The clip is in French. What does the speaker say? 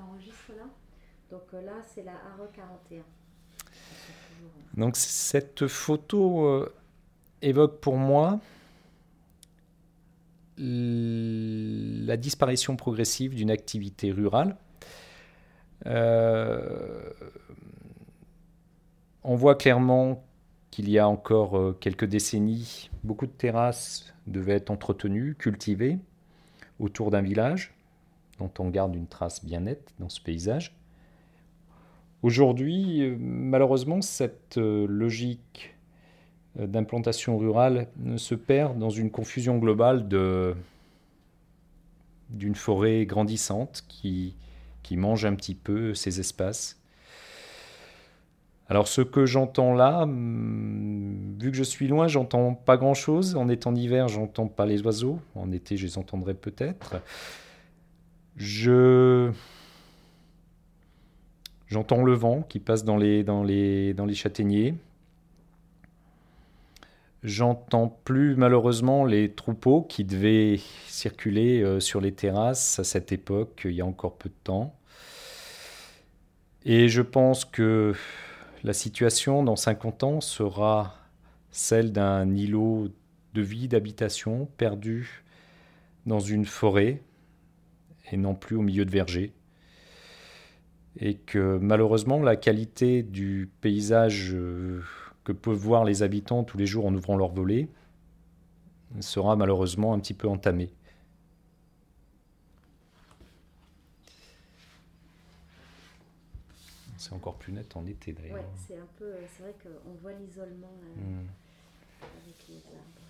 enregistres là? Donc euh, là, c'est la 41. Donc cette photo euh, évoque pour moi la disparition progressive d'une activité rurale. Euh, on voit clairement qu'il y a encore euh, quelques décennies, beaucoup de terrasses devaient être entretenues, cultivées autour d'un village, dont on garde une trace bien nette dans ce paysage. Aujourd'hui, euh, malheureusement, cette logique d'implantation rurale se perd dans une confusion globale d'une forêt grandissante qui, mange un petit peu ces espaces. Alors ce que j'entends là, vu que je suis loin, j'entends pas grand-chose. En étant hiver, j'entends pas les oiseaux. En été, je les entendrai peut-être. Je j'entends le vent qui passe dans les châtaigniers. J'entends plus malheureusement les troupeaux qui devaient circuler euh, sur les terrasses à cette époque, il y a encore peu de temps. Et je pense que la situation dans 50 ans sera celle d'un îlot de vie, d'habitation perdu dans une forêt et non plus au milieu de vergers. Et que malheureusement la qualité du paysage euh, que peuvent voir les habitants tous les jours en ouvrant leurs volets sera malheureusement un petit peu entamé. C'est encore plus net en été d'ailleurs. Ouais, c'est un peu, c'est vrai qu'on voit l'isolement hmm. avec les arbres.